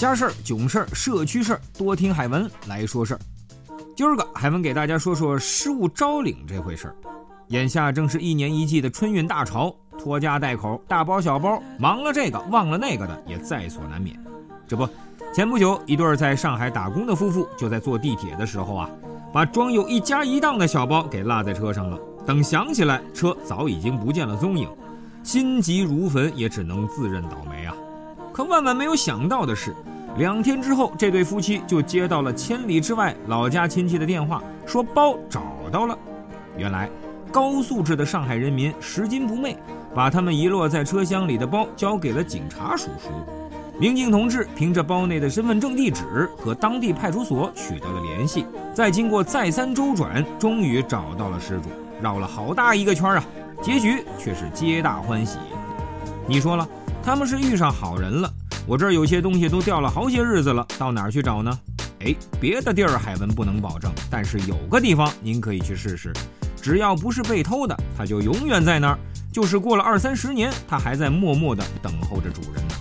家事儿、囧事儿、社区事儿，多听海文来说事儿。今儿个海文给大家说说失物招领这回事儿。眼下正是一年一季的春运大潮，拖家带口，大包小包，忙了这个忘了那个的也在所难免。这不，前不久一对在上海打工的夫妇就在坐地铁的时候啊，把装有一家一档的小包给落在车上了。等想起来，车早已经不见了踪影，心急如焚，也只能自认倒霉啊。可万万没有想到的是。两天之后，这对夫妻就接到了千里之外老家亲戚的电话，说包找到了。原来，高素质的上海人民拾金不昧，把他们遗落在车厢里的包交给了警察叔叔。民警同志凭着包内的身份证地址和当地派出所取得了联系，再经过再三周转，终于找到了失主。绕了好大一个圈啊，结局却是皆大欢喜。你说了，他们是遇上好人了。我这儿有些东西都掉了好些日子了，到哪儿去找呢？哎，别的地儿海文不能保证，但是有个地方您可以去试试，只要不是被偷的，它就永远在那儿。就是过了二三十年，它还在默默地等候着主人呢。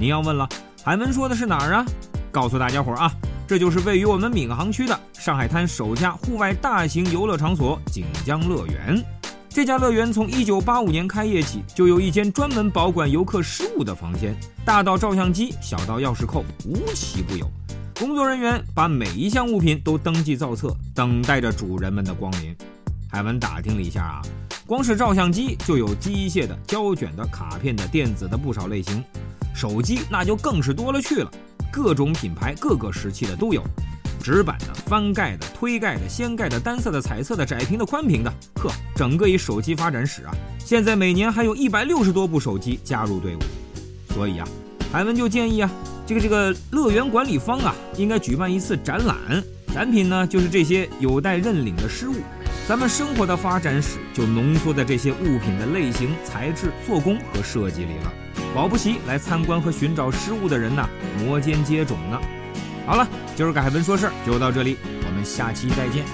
您要问了，海文说的是哪儿啊？告诉大家伙儿啊，这就是位于我们闵行区的上海滩首家户外大型游乐场所——锦江乐园。这家乐园从一九八五年开业起，就有一间专门保管游客失物的房间，大到照相机，小到钥匙扣，无奇不有。工作人员把每一项物品都登记造册，等待着主人们的光临。海文打听了一下啊，光是照相机就有机械的、胶卷的、卡片的、电子的不少类型，手机那就更是多了去了，各种品牌、各个时期的都有。纸板的、翻盖的、推盖的、掀盖的、单色的、彩色的、窄屏的、宽屏的，呵，整个一手机发展史啊！现在每年还有一百六十多部手机加入队伍，所以啊，海文就建议啊，这个这个乐园管理方啊，应该举办一次展览，展品呢就是这些有待认领的失物，咱们生活的发展史就浓缩在这些物品的类型、材质、做工和设计里了，保不齐来参观和寻找失物的人呐，摩肩接踵呢。好了，今儿个海文说事儿就到这里，我们下期再见。